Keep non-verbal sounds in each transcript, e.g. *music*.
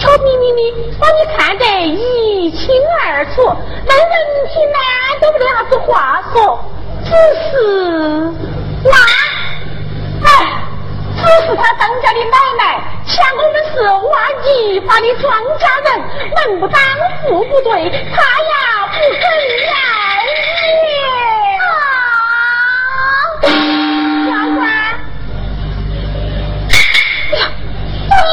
悄咪咪咪把你看得一清二楚。那人听呢都不得啥子话说，只是那，哎，只是他当家的奶奶嫌我们是挖泥巴的庄稼人，门不当户不对，他呀不肯来啊。姨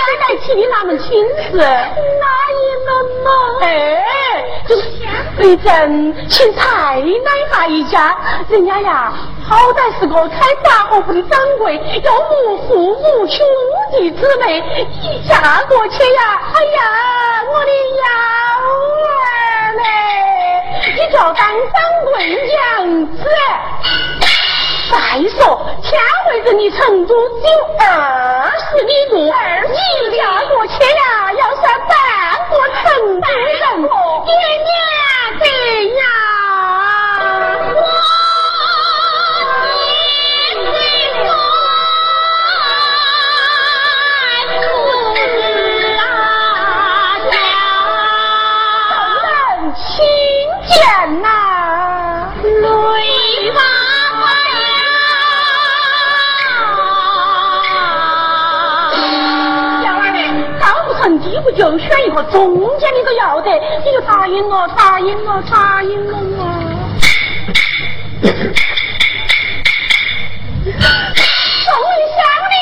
前几天来提的那门亲事。哪一门嘛？哎，就是天回镇请太奶那一家，人家呀，好歹是个开杂货铺的掌柜，又无父母兄无弟姊妹，一嫁过去呀，哎呀，我的幺儿嘞，你就当掌柜娘子。再说，天回镇的成都只有二十里路，你嫁过去呀，要算半个成都人，年年得呀。一个中间你都要得，你就答应我，答应我，答应我嘛。终于想你，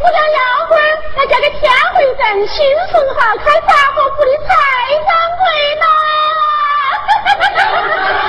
我家幺儿来叫个天回镇新顺号开杂货铺的蔡掌柜啦。*laughs*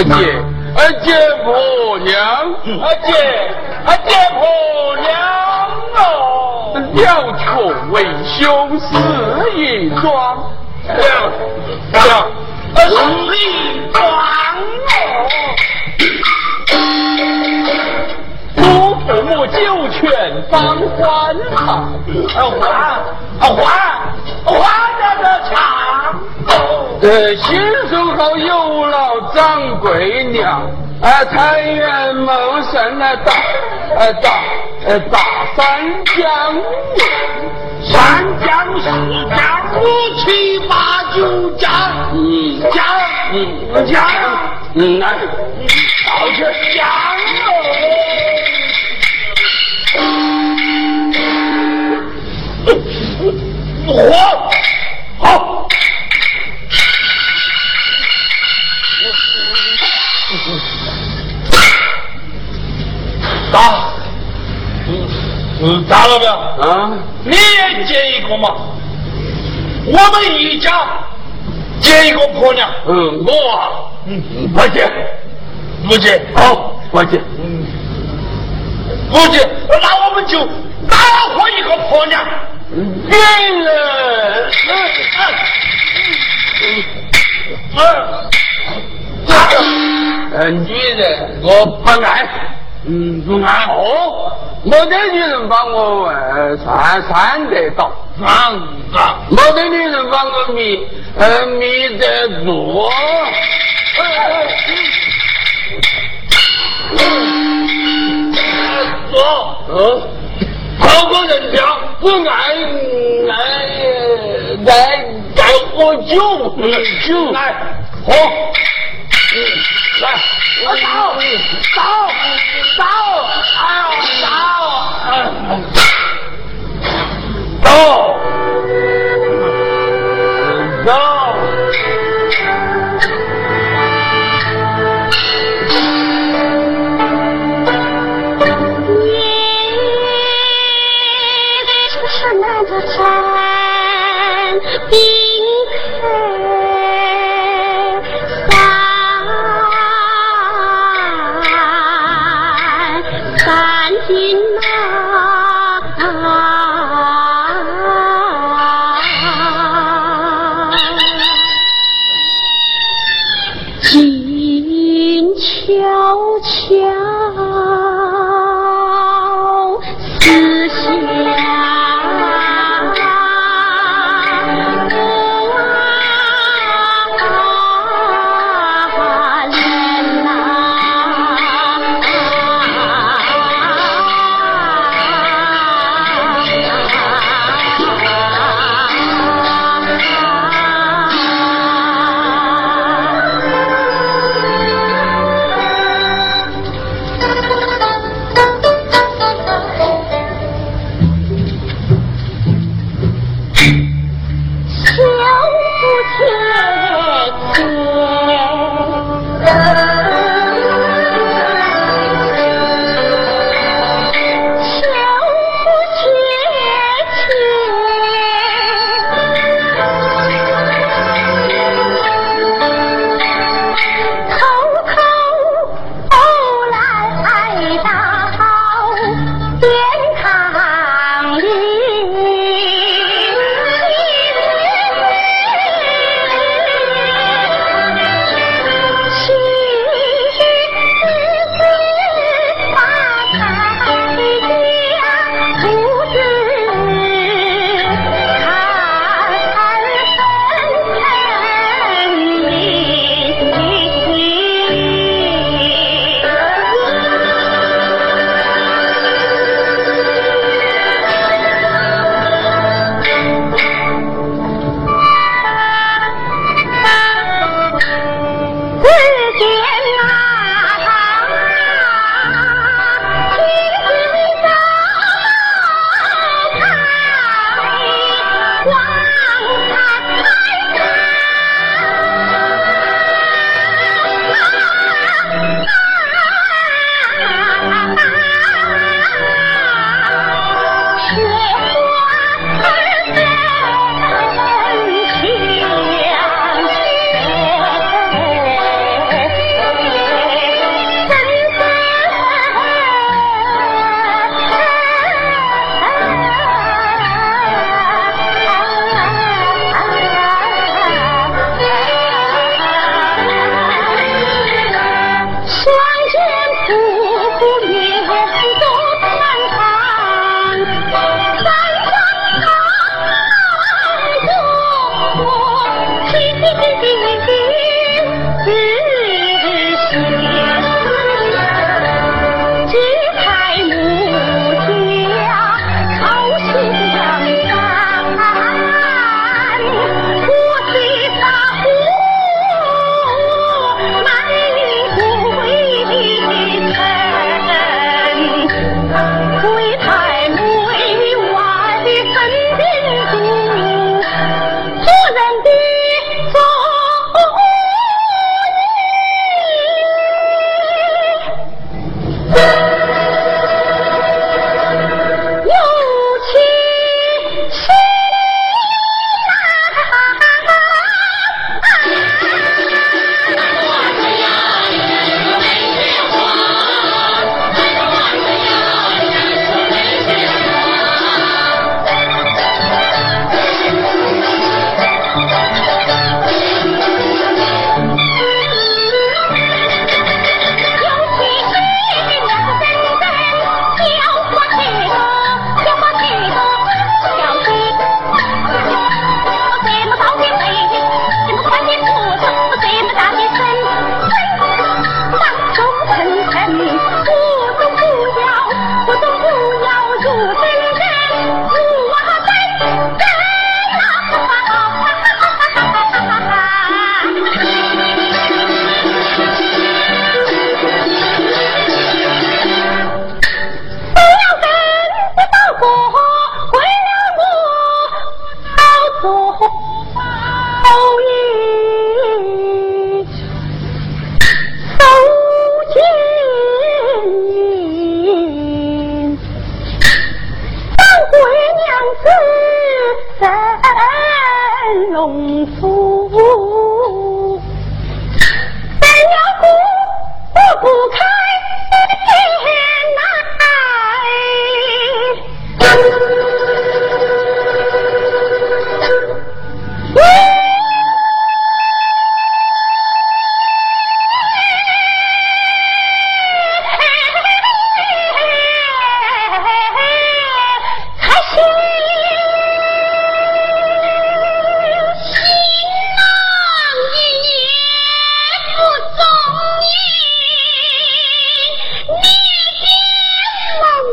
二姐，二姐婆娘，二姐，二姐婆娘哦，了却为兄是一桩，了了，是一桩哦。祖父母九泉方欢唱，还还还在这唱。呃，新手好有老掌柜娘，啊，财源茂盛啊，大呃大呃大三江三江四江五七八九江，嗯江嗯江嗯来，到这江哦，火 *laughs* 嗯，打了没有？啊，你也接一个嘛？我们一家接一个婆娘。嗯，我啊，嗯，不接，不接，好，不接，嗯，不接，那我们就打活一个婆娘。别人，嗯嗯嗯。呃，女人我不爱，嗯，不爱哦，没得女人把我呃算算得到，啊啊，没得女人把我迷呃迷得住，说，嗯，好个人家不爱爱爱爱喝酒，酒来喝。来，我走走走，哎呦走，走。走。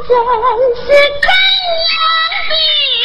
人是怎样的。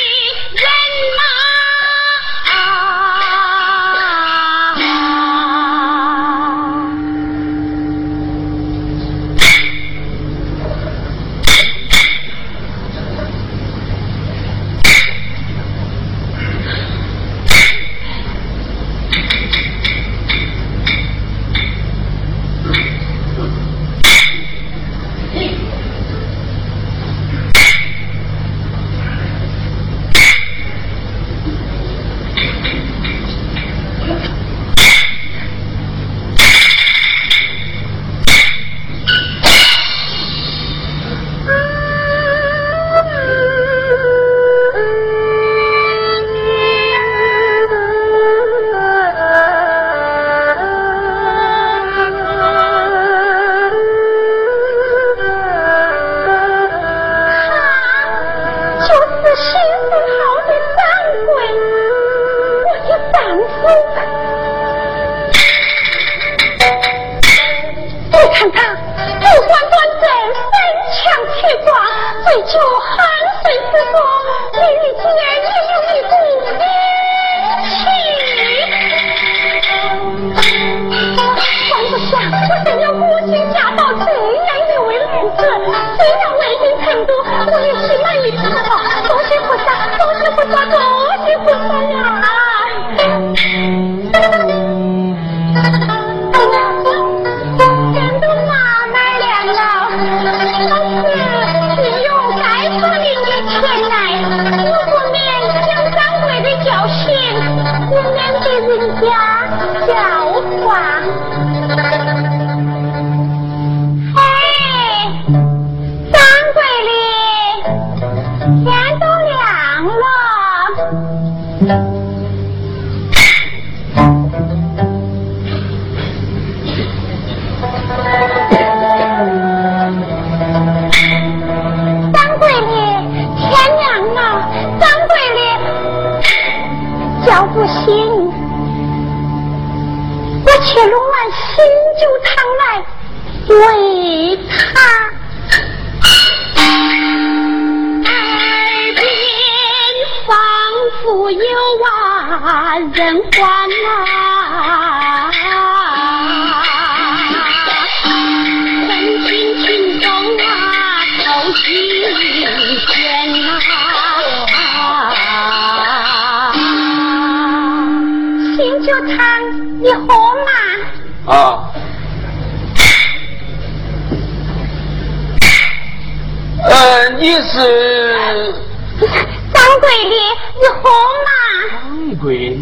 掌柜的，你喝嘛？掌柜，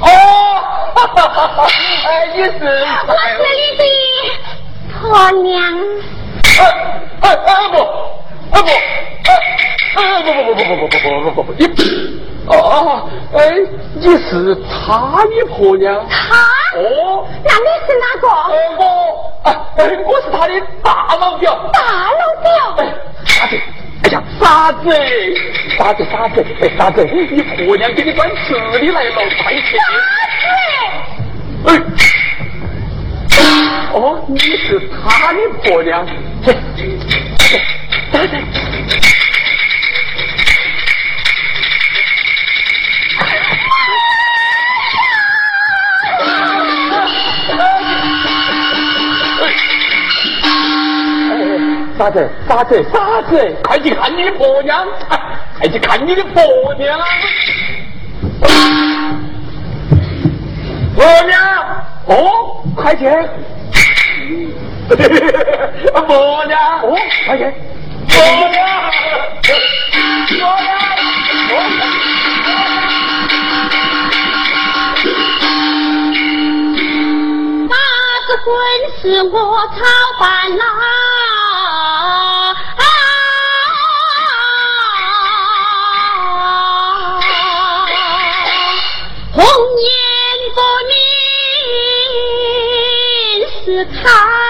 哦，哎，你是？我是你的婆娘。哎哎哎不，哎不，哎不不不不不不不不不不，你哦哦，哎，你是他的婆娘？他？哦，那你是哪个？我，哎，我是他的大老表。大老表？哎。傻子，哎呀，傻子，傻子，傻子，哎，傻子，你婆娘给你端吃的来了，快去！傻子，哎，哦，你是他的婆娘，傻子。傻子傻子傻子快去看你的婆娘快去看你的婆娘。婆娘哦快去婆娘哦快去婆娘婆娘。哦是我操办了。红颜薄命是她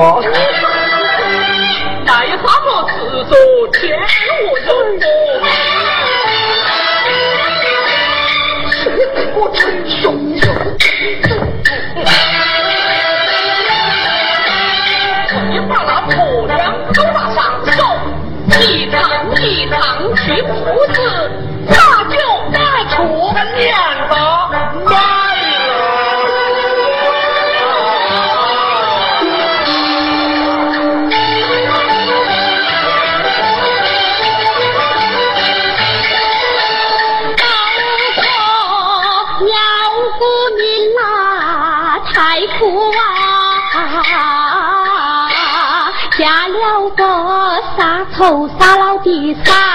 屋啊！带他个自作天我人我，我真凶手！你把那婆娘都拿上手，一趟一趟去布置。出个年子第三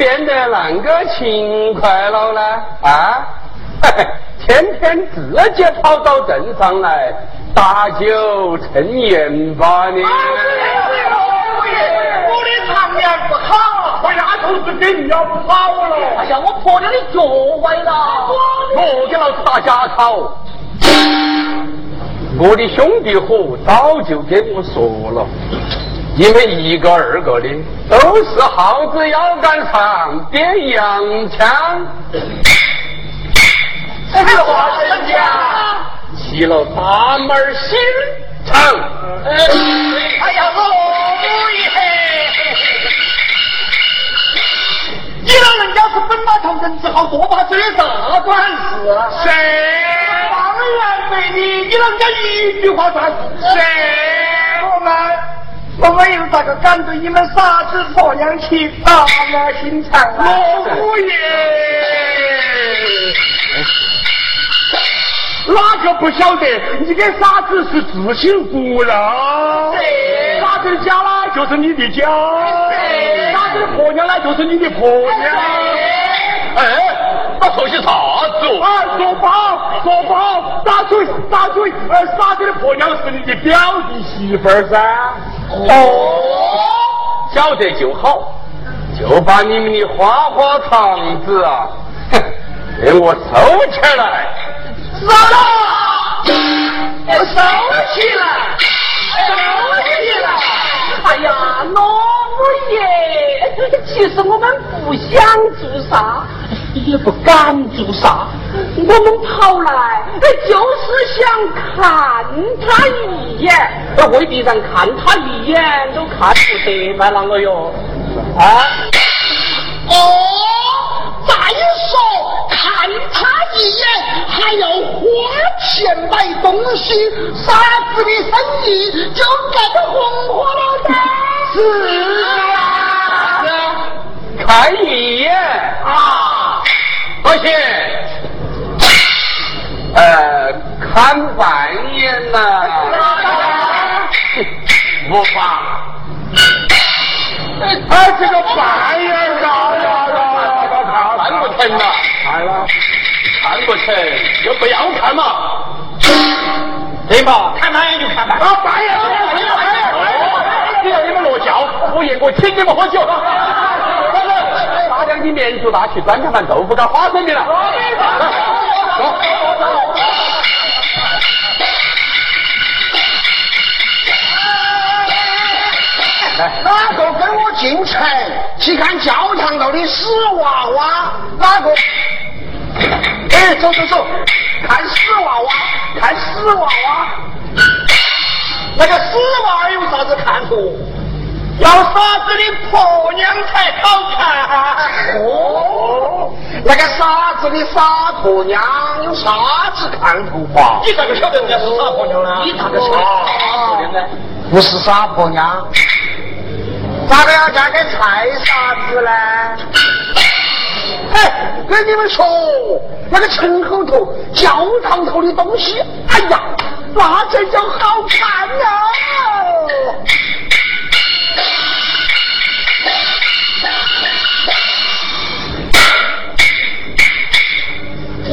变得那个勤快了呢？啊，*laughs* 天天自己跑到镇上来打酒趁烟吧你。我的肠面不好。我丫头子给你要跑了！哎呀，我婆娘的脚崴了，我给老子打假草。我的兄弟伙早就跟我说了，你们一个二个的都是耗子腰杆上点洋枪。这话怎讲？起了大门心肠。哎呀，我母爷！你老人家是本马同人之好，多怕追啥管事？谁？当然没你，你老人家一句话算谁？我们，我们又咋个敢对你们傻子婆娘去大门心肠啊？老爷，哪个不晓得？你跟傻子是自信不了。傻子家呢，就是你的家。傻子的婆娘呢，就是你的婆娘。哎，他说些啥子？哎，说包，说包，打嘴，打嘴。呃，傻子的婆娘是你的表弟媳妇儿噻。哦，晓得就好，就把你们的花花肠子啊，哼给我收起来。收了，收起来，收起来！哎呀，老五爷，其实我们不想做啥，也不敢做啥，我们跑来就是想看他一眼，未必然看他一眼都看不得嘛，啷个哟？啊？哦，再说看他一眼还要花钱买东西，啥子的生意就干得红火了噻。是啊，看一眼啊，不行，呃，看半眼呐，无法。哎，这个半眼高呀高呀高，看不成了，看了，看不成，就不要看嘛，对吧？看半眼就看半眼，啊，半眼，半眼，半眼，只要你们落轿，我爷我请你们喝酒。大将军面足大，去端盘盘豆腐干花生米了。哪个跟我进城去看教堂头的死娃娃？哪个？哎，走走走，看死娃娃，看死娃娃。那个死娃娃有啥子看头？要傻子的婆娘才好看。哦，那个傻子的傻婆娘有啥子看头吧？你咋个晓得人家是傻婆娘呢？你咋个晓得？不是傻婆娘。咋个要嫁给菜傻子呢？哎，跟你们说，那个城后头、教堂头的东西，哎呀，那才叫好看呢！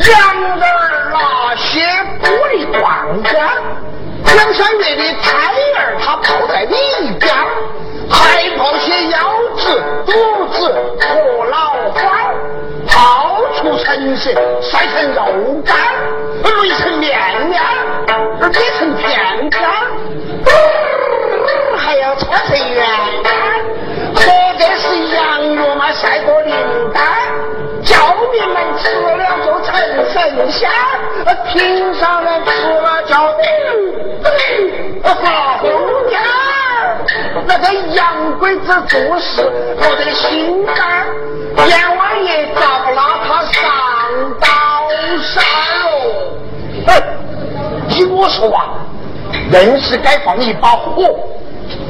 羊儿那些玻璃罐罐，两三月的胎儿他泡在里边。还泡些腰子、肚子和脑花，泡出成色，晒成肉干，擂成面面，捏成片片，还要搓成圆圆，或者是羊肉嘛晒过灵丹，你们吃了就成神仙，平常人吃了叫好红眼。那个洋鬼子做事我的心肝，阎王爷咋不拉他上刀山喽？哎，听我说啊，硬是该放一把火，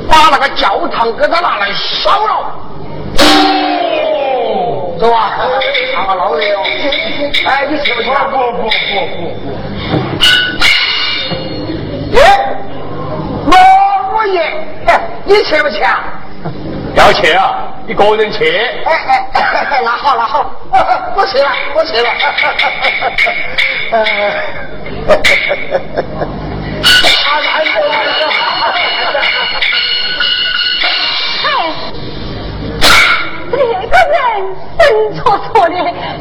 把那个教堂给他拿来烧了。走啊，看个老热哦！哎，你去不去？不不不不不。耶，老五爷。你去不去啊？要去啊！一个人去。哎哎，那好那好，我去了我去了。呃，这个人神戳戳的，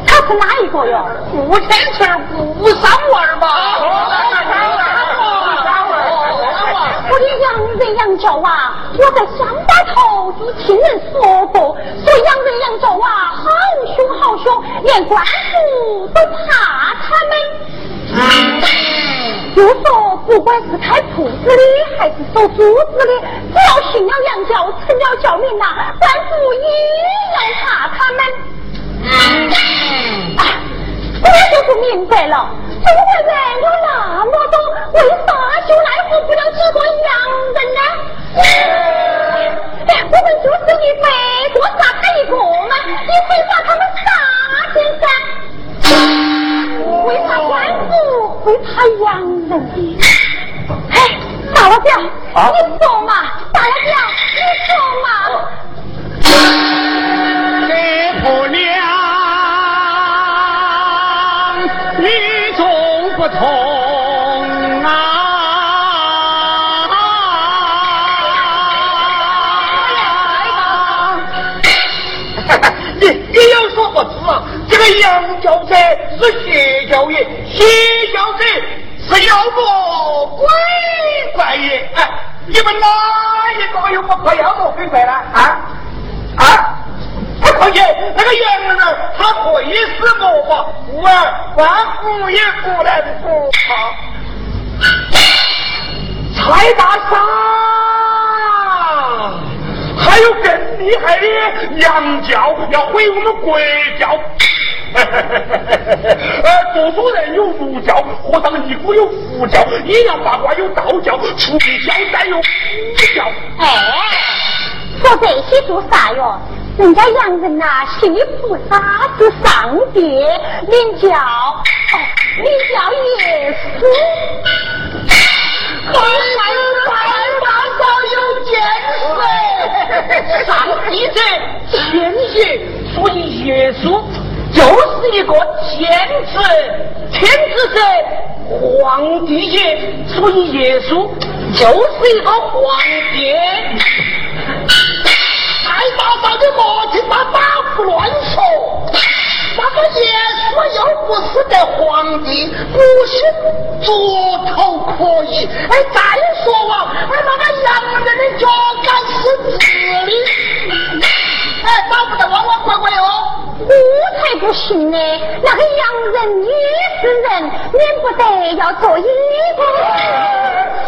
他是哪一个哟？顾天成，顾三娃嘛。我的杨人杨教娃，我在乡巴头就听人说过，说杨人杨教娃好凶好凶，连官府都怕他们。就说不管是开铺子的还是收租子的，只要信了洋教，成了教民呐，官府也要怕他们。我就不明白了。中国人有那么多，为啥就奈何不了几个洋人呢？哎，我们就是一百多杀他一个嘛，你会把他们杀尽噻？为啥官府会怕洋人？哎，大老表，你说嘛？大老表，你说嘛？这婆娘。不同啊！*laughs* 你你有所不知啊，这个杨教者是邪教也，邪教妖魔鬼怪也。哎，你们哪一个又不怕妖魔鬼怪了？啊啊！况且那个洋人他会死魔法，故而万福也不能不怕。蔡大傻，还有更厉害的洋教要毁我们国教。*laughs* 呃，读书人有儒教，和尚尼姑有佛教，阴阳八卦有道教，出家交代有佛教。哎，说这些做啥哟？人家洋人呐，信菩萨是上帝，名叫哦，领教耶稣。快快大嫂有见识，*laughs* 上帝者天子，所以耶稣就是一个天子，天子者皇帝也，所以耶稣就是一个皇帝。太大嫂的莫听他打胡乱说，那个耶稣又不是个皇帝，不信猪头可以。哎，再说啊，哎，那个洋人的脚杆是直的，哎，找不得弯弯拐拐哦。我才不信呢，那个洋人也是人，免不得要做衣服，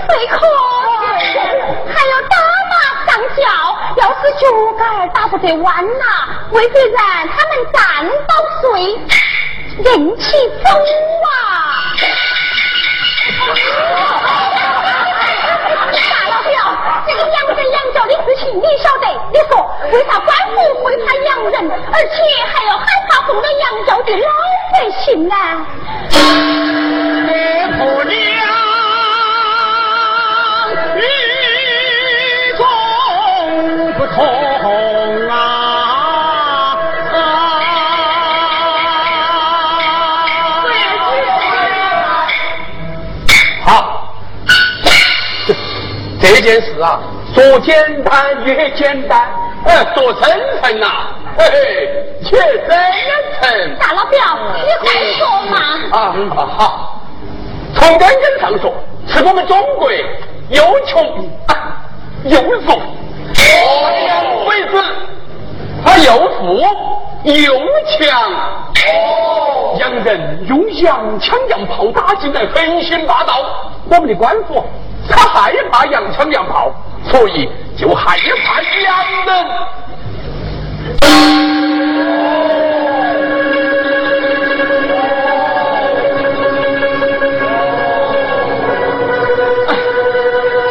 最可惜还要打马上轿，要是脚杆打不得弯呐，为别人他们站到睡，人气走啊！大老表，这个洋人的事情你晓得？你说为啥官府会怕洋人，而且还要害怕奉了洋教的老百姓呢？岳婆娘与众不同啊！好，这这件事啊，说简单也简单，呃，说真诚呐，嘿嘿，且真诚。大老表，你快说嘛！啊啊好，从根根上说，是我们中国又穷啊又弱，为此他又富又强。洋人用洋枪洋炮打进来，横行霸道。我们的官府他害怕洋枪洋炮，所以就害怕洋人。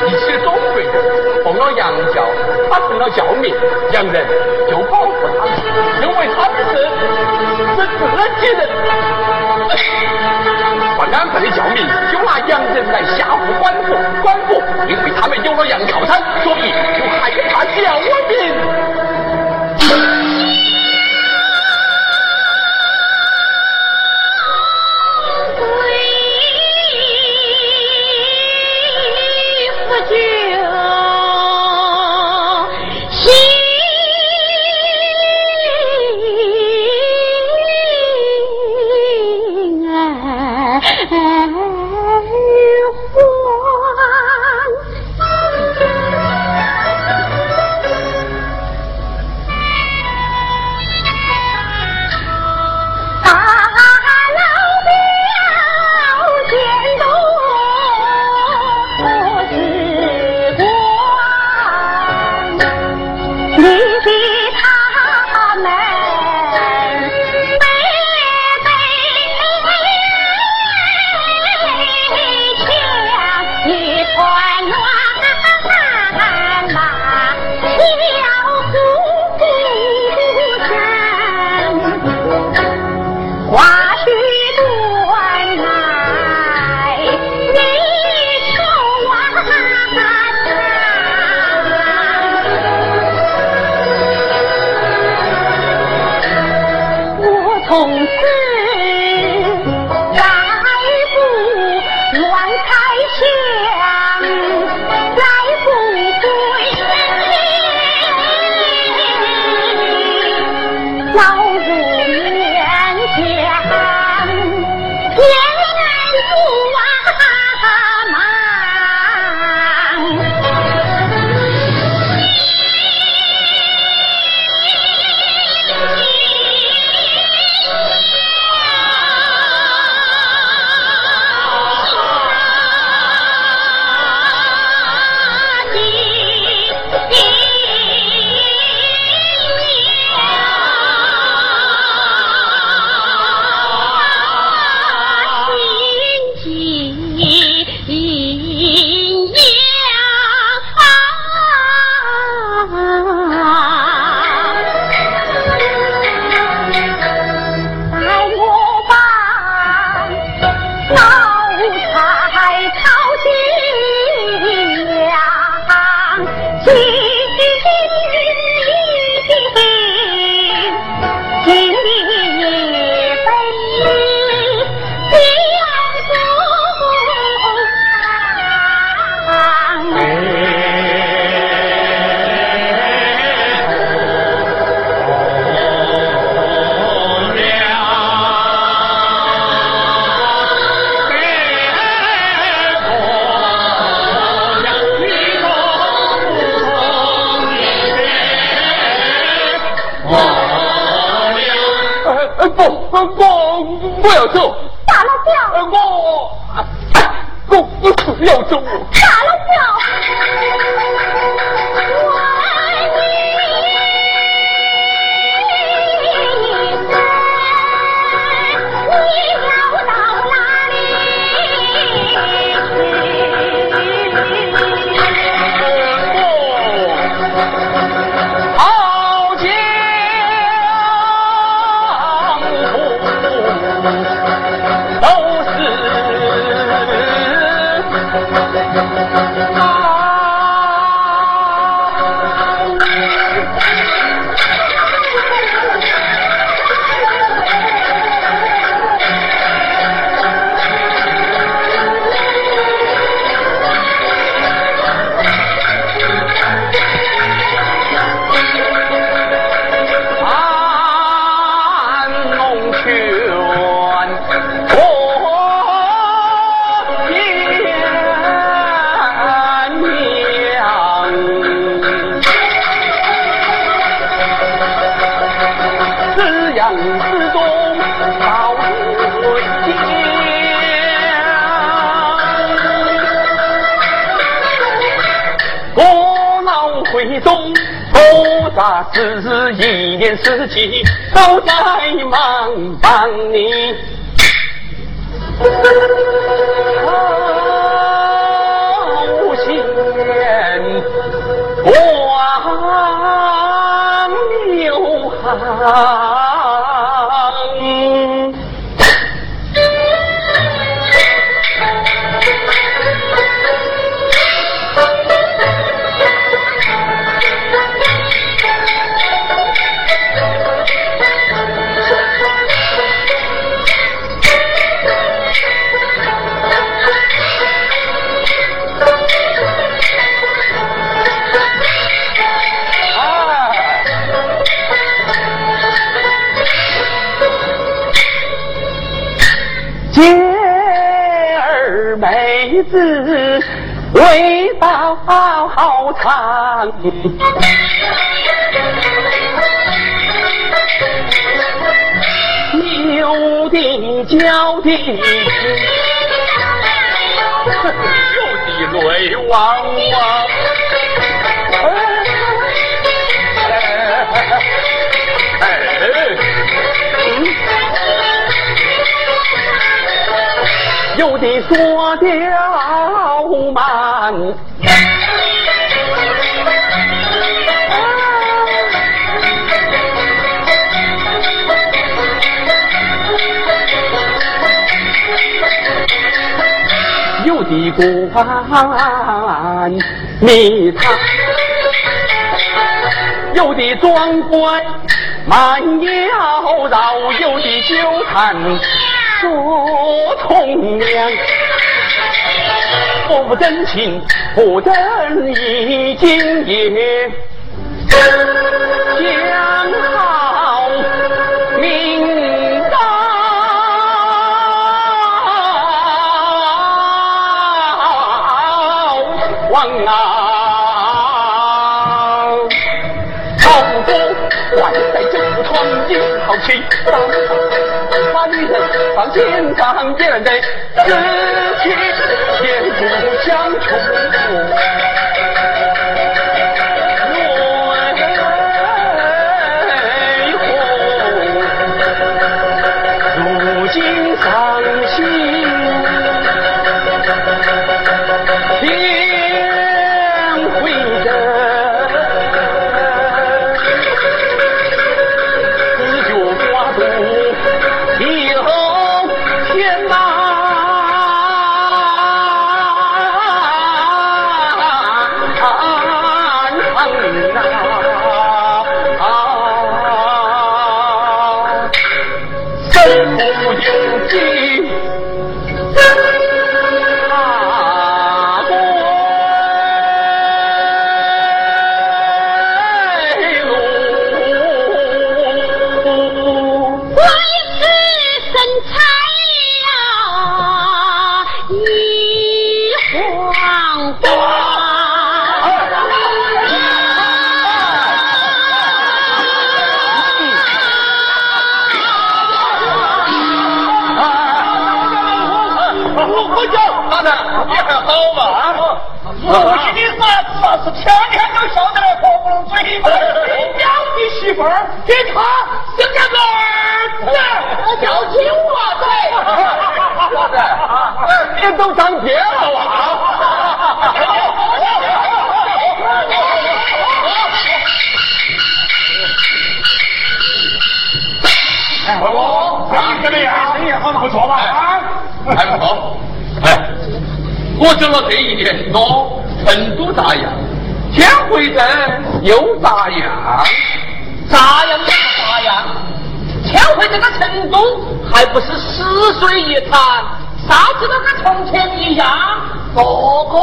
一些中国人奉了洋教，他成了教民，洋人就保护他们，认为他们是是自己人。安分的教民就拿洋人来吓唬官府，官府因为他们有了洋靠山，所以就害怕教民。我是一年四季都在忙忙你，好长，有的叫的，有的泪汪汪。有的说的慢，的官迷他，有的装乖慢妖娆，有的纠缠。说从良，不真情不真意，今夜讲好放心上边的死去，千古相重。复天天都笑得来合不拢嘴。表弟媳妇儿给他生了个儿子，叫金娃子。你都长爹了哇！哦，怎么样？生意好不错吧？啊，还不错。哎，我走了这一年多，成都咋样？天回镇又咋样？咋样就是咋样。天回这个成都还不是死水一潭，啥子都跟从前一样。哥哥，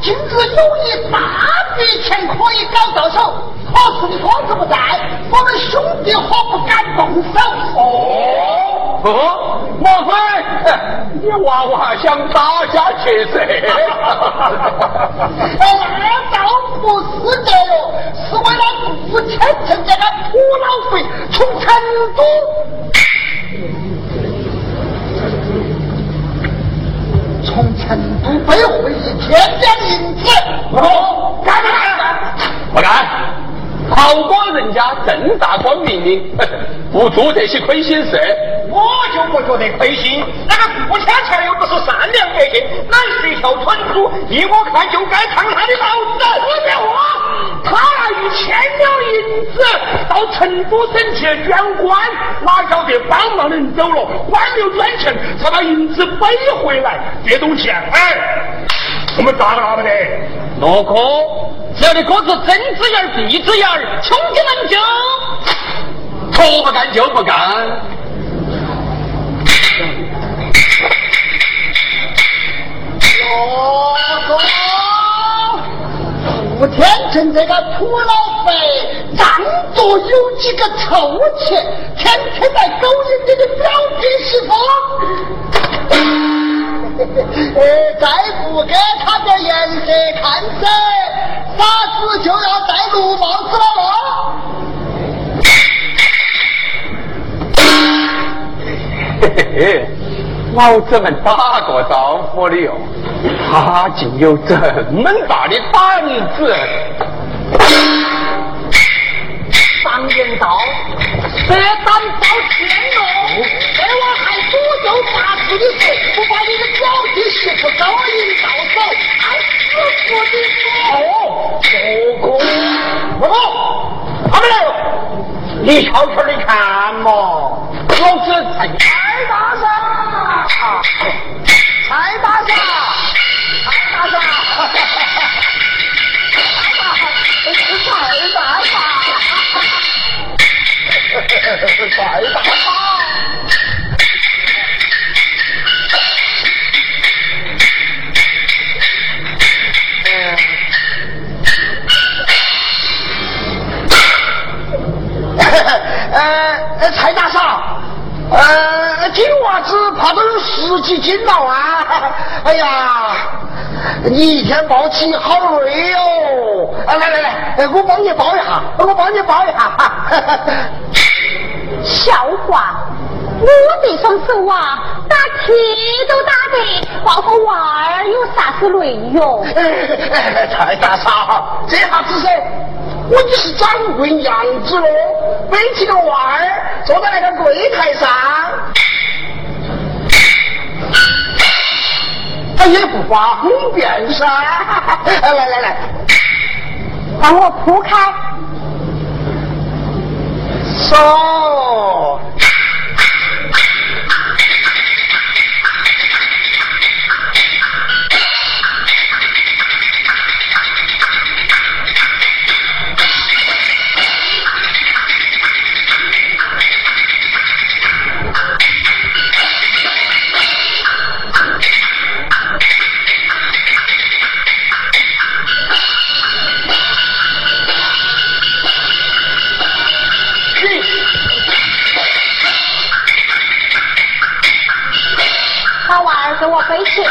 今日有一大笔钱可以搞到手，可是你哥子不在，我们兄弟伙不敢动手。哦，哦，莫非你娃娃想打下去噻？*laughs* 那倒不是的哟，是为了付天成这个土老费，从成都。从成都背回一千两银子，哦，干不干？不干！好过人家正大光明的，不做这些亏心事。我就不觉得亏心，那个顾千钱又不是善良百姓，乃是一条蠢猪，依我看就该烫他的脑子。我的话，他拿一千两银子到成都省去捐官，哪晓得帮忙的人走了，官没捐钱，才把银子背回来。这种钱，哎，我们咋个拿不得？罗哥，只要你哥子睁只眼闭只眼，穷就能救。说不干就不干。哦，哥，吴天成这个土老肥，仗着有几个臭钱，天天在勾引这个表弟媳妇。呃，再不给他点颜色看噻，傻子就要戴绿帽子了嘿嘿嘿，*laughs* 老子们打过招呼的哟，他竟有这么大的胆子！常言道，蛇胆包天哦，这我还左右八字的事，不把你的表弟媳妇勾引到手，还死不的说。哦，哥哥，哥哥，他们来了，你悄悄的看嘛，老子蔡大傻，蔡大侠，蔡大傻，*laughs* 蔡大傻。快打 *laughs* 呃，蔡大嫂，呃，金娃子怕都有十几斤了啊！哎呀，你一天抱起好累哦！啊，来来来，我帮你抱一下，我帮你抱一下。*laughs* 笑话！我这双手啊，打铁都打得，抱个娃儿有啥子累哟？蔡大嫂，这下子噻，我就是掌柜娘子喽，背起个娃儿坐在那个柜台上，他也不方便噻。来来来，帮我铺开。手。把娃儿给我背起。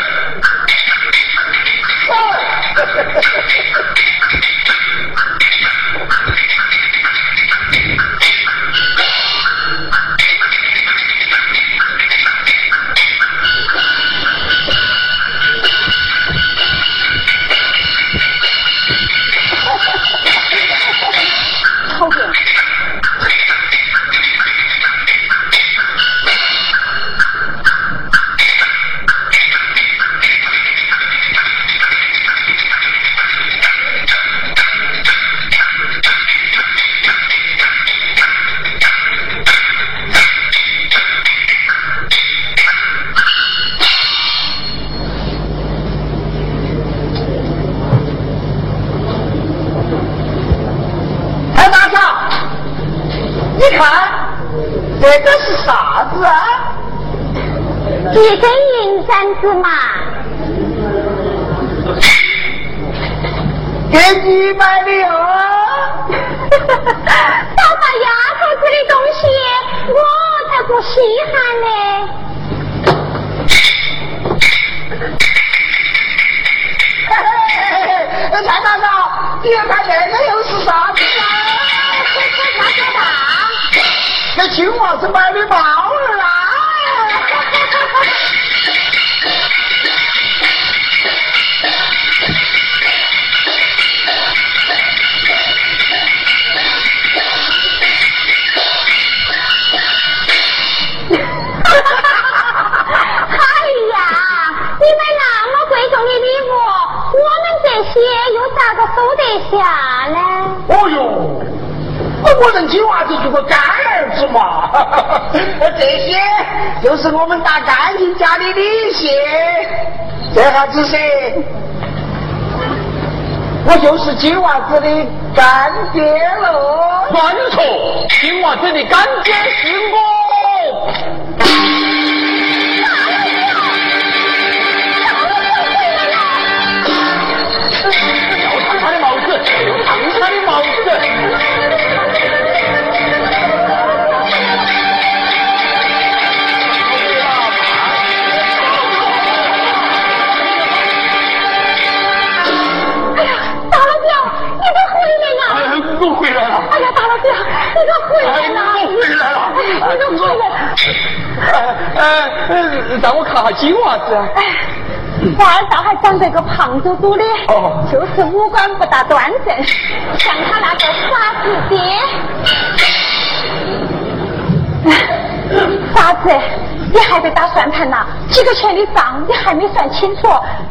这个是啥子啊？一根银簪子嘛。*laughs* 给你买的哦。倒把丫头子的东西，我才不稀罕呢。嘿蔡大嫂，你看这个又是啥子这青娃子买的帽儿啊！哎呀，你买那么贵重的礼物，我们这些又咋个收得下呢？哦哟，我们青娃子做个干是嘛，*laughs* 这些就是我们打干净家的礼谢，这下子是，我就是金娃子的干爹喽。乱说，金娃子的干爹是我。让我看下金娃子。哎，娃儿倒还长得个胖嘟嘟的，哦就是五官不大端正，像他那个傻子爹。傻子，你还在打算盘呐？几个钱的账你还没算清楚，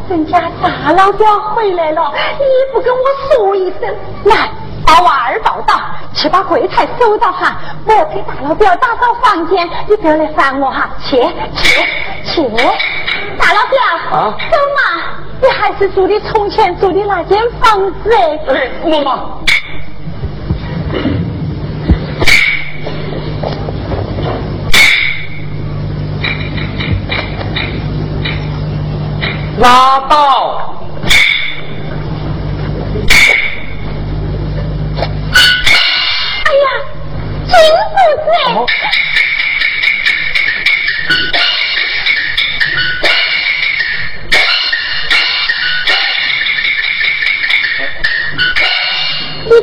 人家大老表回来了，你不跟我说一声，来。把娃儿抱到，去把柜台收到哈，我要给大老表打扫房间，你不要来烦我哈，去去去，大老表，啊走嘛，你还是住的从前住的那间房子哎。哎，妈妈。拉倒！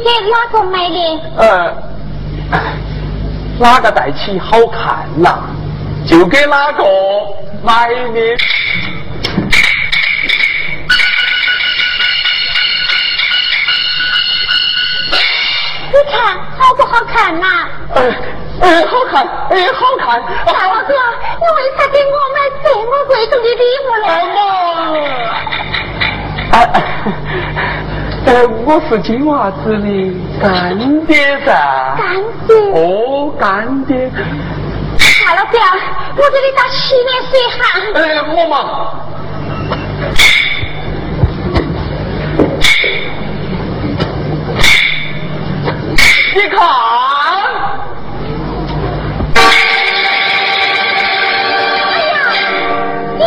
你给哪个买的？呃，哎哪个戴起好看呐、就给哪个买的。你看好不好看呐、哎哎，好看，哎，好看。大老哥，你为啥给我买这么贵重的礼物呢？妈，哎，呃，我是金娃子的干爹噻。干爹，哦，干爹。大老表，我给你打洗脸水哈。哎，我嘛。你看，哎呀，你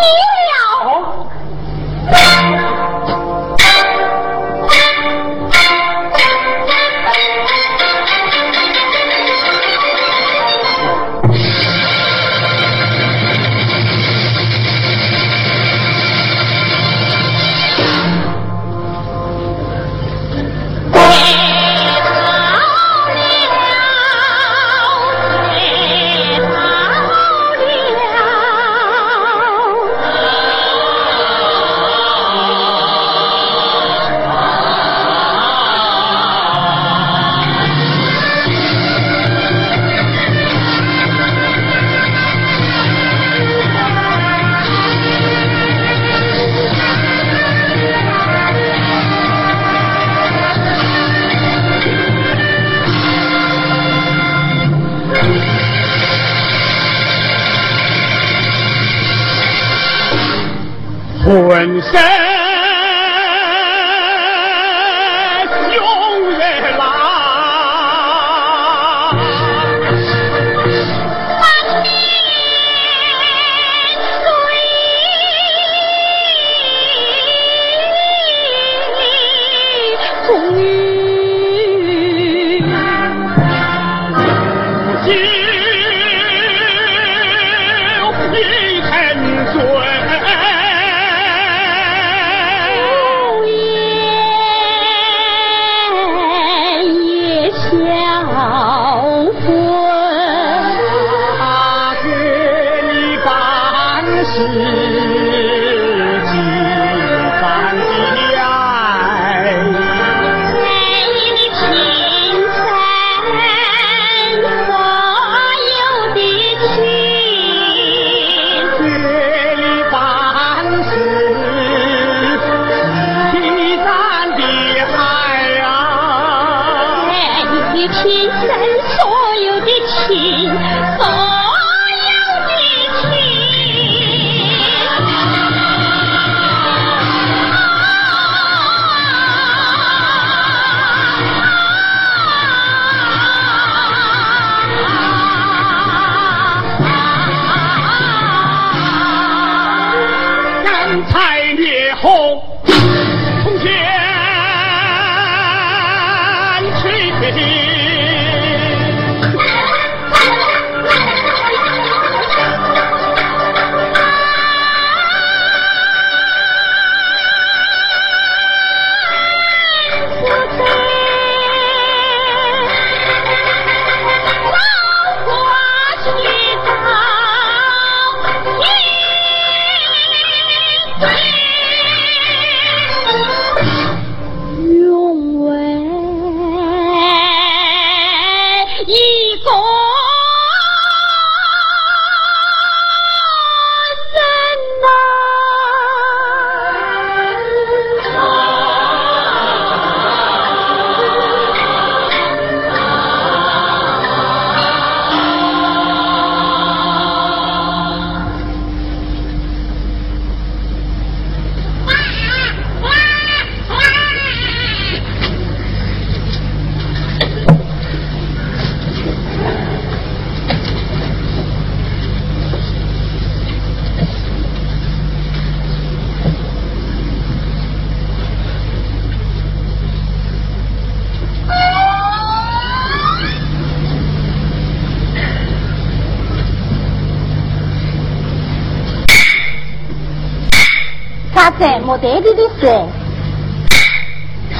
这么得力的事，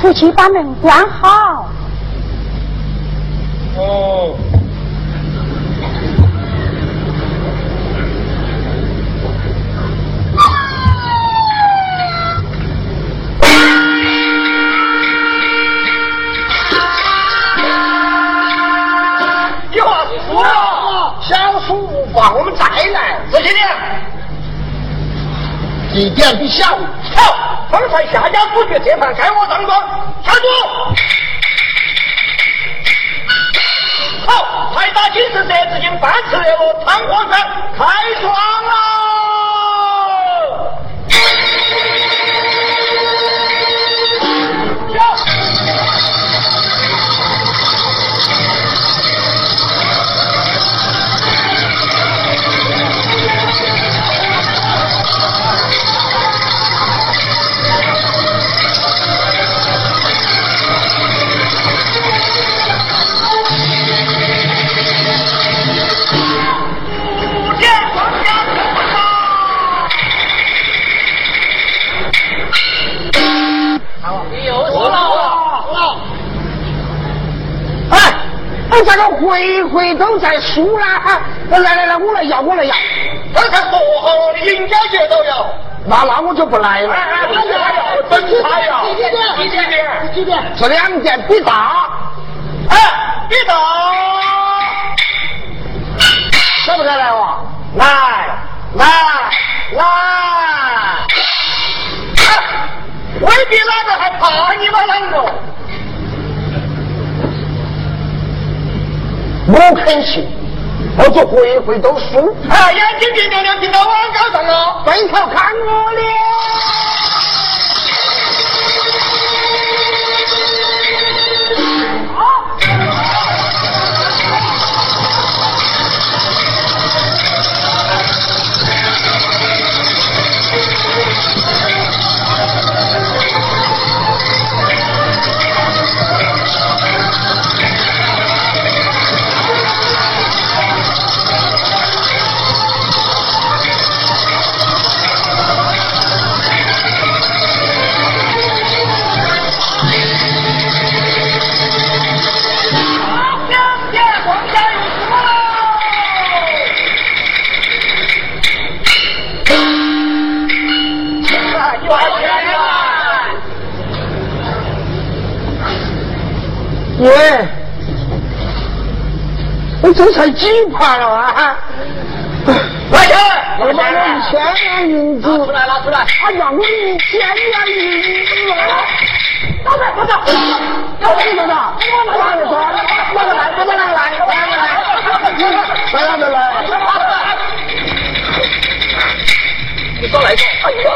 出去把门关好。哦。有话说，小书无妨，我们再来。这些年。地点比小，好，方才下家主角这盘该我当庄，下主。好，还打金石社至今半次热络，汤皇山开庄了。这个回回都在输啦！来来来，我来要，我来要。刚才说好的赢家节都有，那那我就不来了。等他呀！几点？几点？几点？是两点，比大。哎，比大。来不来来哇？来来来！未必哪个还怕你们两个。我肯去，我就回回都输。哎，眼睛别亮亮，盯到我高上了，背头看我的。几盘了啊！来钱！我拿一千两银子。出来，拿出来！哎呀，我一千两银子啊！老板，老板，老板，老板，我拿来，我拿来，我拿来，我拿来，我拿来，来来来！你少来一个！哎呀，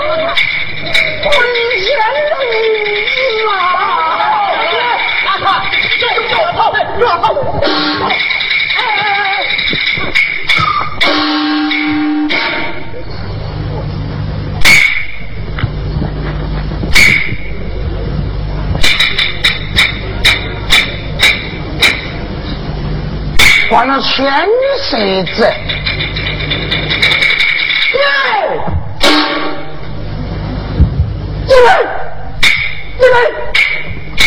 千岁子，对，你们，你们，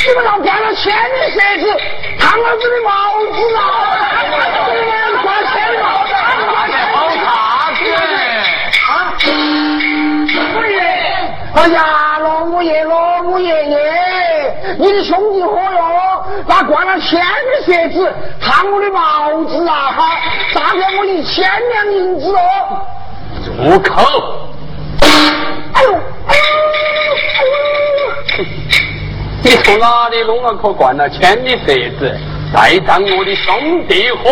你们拿惯了千的鞋子，烫老子的帽子了！拿惯千帽子，老太子，啊，五爷，哎呀，老五爷，老五爷爷，你的兄弟伙哟，那惯了千的鞋子。当我的帽子啊哈，诈骗我一千两银子哦！住口！哎呦，哎呦，你从哪里弄了颗灌了铅的鞋子，再当我的兄弟伙？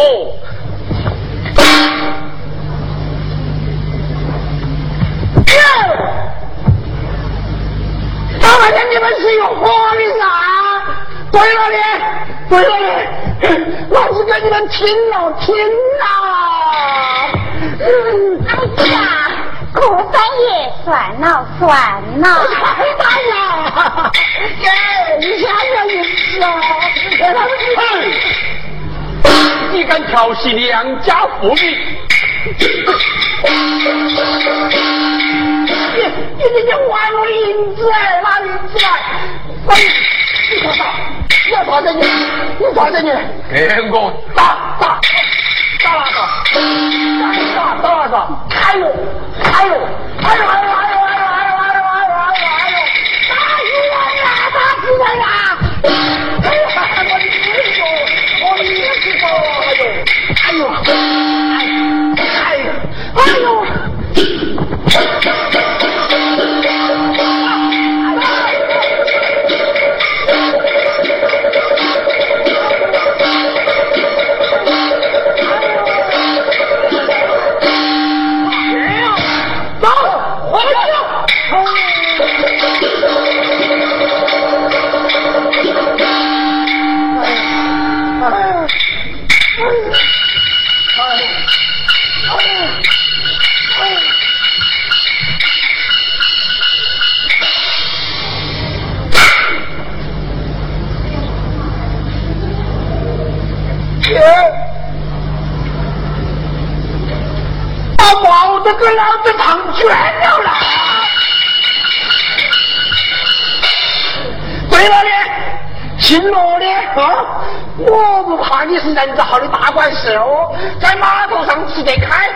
大半天你们是有火的噻？对了的，对了的，老子跟你们听了听了。哎呀，过三爷，算了算了。太大了！耶，你下面一次哦，给他们去。你敢调戏良家妇女？你你你你还我银子哎，拿银子来！哎，你说啥？你要啥子你？你啥子你？给我打打打哪个？打打？打哪个？哎呦哎呦！哎呦哎呦哎呦哎呦哎呦哎呦哎呦哎呦哎呦！打死我呀！打死我呀！哎呦，我的衣服，我的衣服，哎呦，哎呦，哎呦，哎呦！子给老子烫卷了啦！对了的，姓罗的啊，我不怕你是人字号的大管事哦，在码头上吃得开，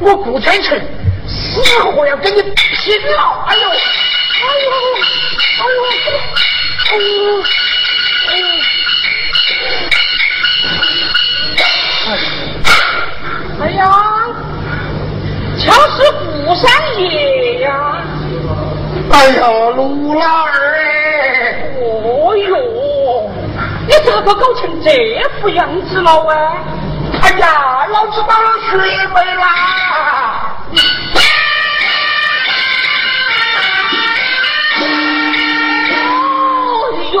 我顾天成死活要跟你拼了！哎呦，哎呦，哎呦，哎呦，哎是顾三爷呀！哎呀，卢老二哎！哦哟，你咋个搞成这副样子了啊？哎呀，老子当了学妹啦！哦哟，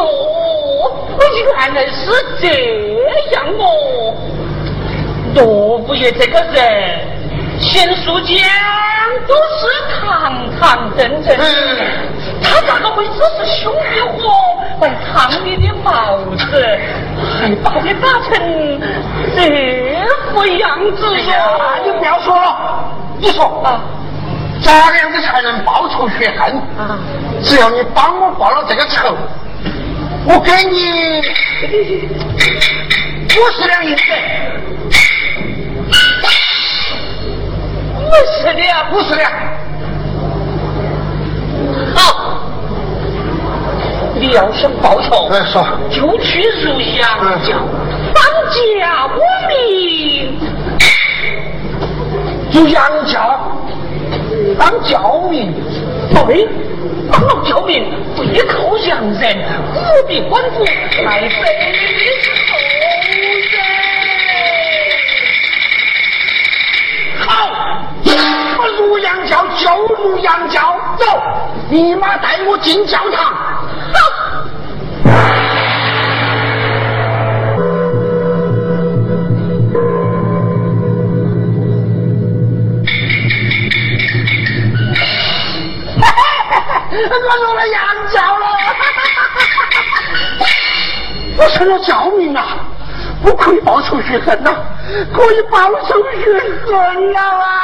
原来是这样哦！罗五爷这个人，贤淑江都是堂堂正正，他咋个会只是兄弟伙来烫你的帽子，还把你打成这副样子呀？你不要说了，你说啊，咋个样子才能报仇雪恨？啊，只要你帮我报了这个仇，我给你 *laughs* 五十两银子。不是的呀不是的。好。你要想报仇来说。就去入洋教当教我的入杨家当教民对当了教民背靠洋人古币官府来背的时候不羊叫就不羊叫走。立马带我进教堂。走。*laughs* 我入了羊教了。*laughs* 我成了教民了我可以报仇雪恨了可以报仇雪恨了啊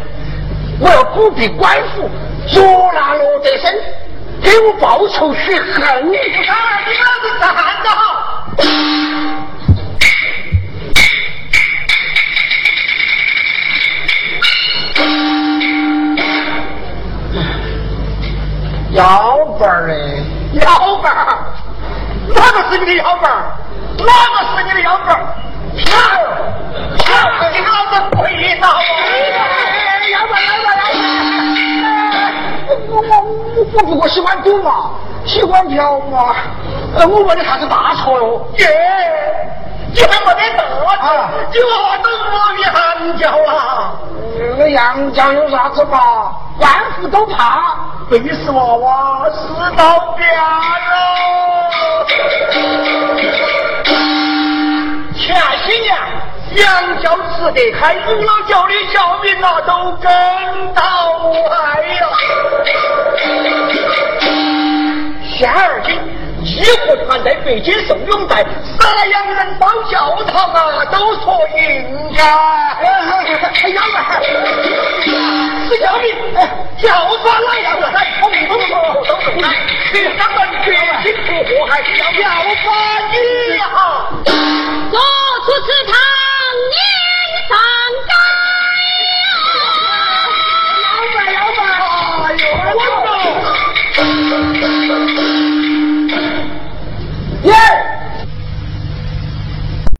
我要鼓励官府捉拿罗德生，给我报仇雪恨。二，你老子站得好。腰板儿嘞，腰板儿，哪个是你的腰板儿？哪个是你的腰板儿？跳，跳，你老子跪倒！我不过喜欢赌嘛，喜欢嫖嘛，呃，我问你啥子大错哟？耶，你还没得大错，你话都我的喊叫啊！那杨家有啥子嘛？官府都怕。背死娃娃死到边喽！前些年杨教吃得开，五老教的小民呐都跟到来呀。现而今义和团在北京送永在，三阳人包教堂啊，都说应该。哎呀妈！是教民，跳转来呀！来，我们都说都懂了。你咱们决心不祸害，要把你哈。走出祠堂。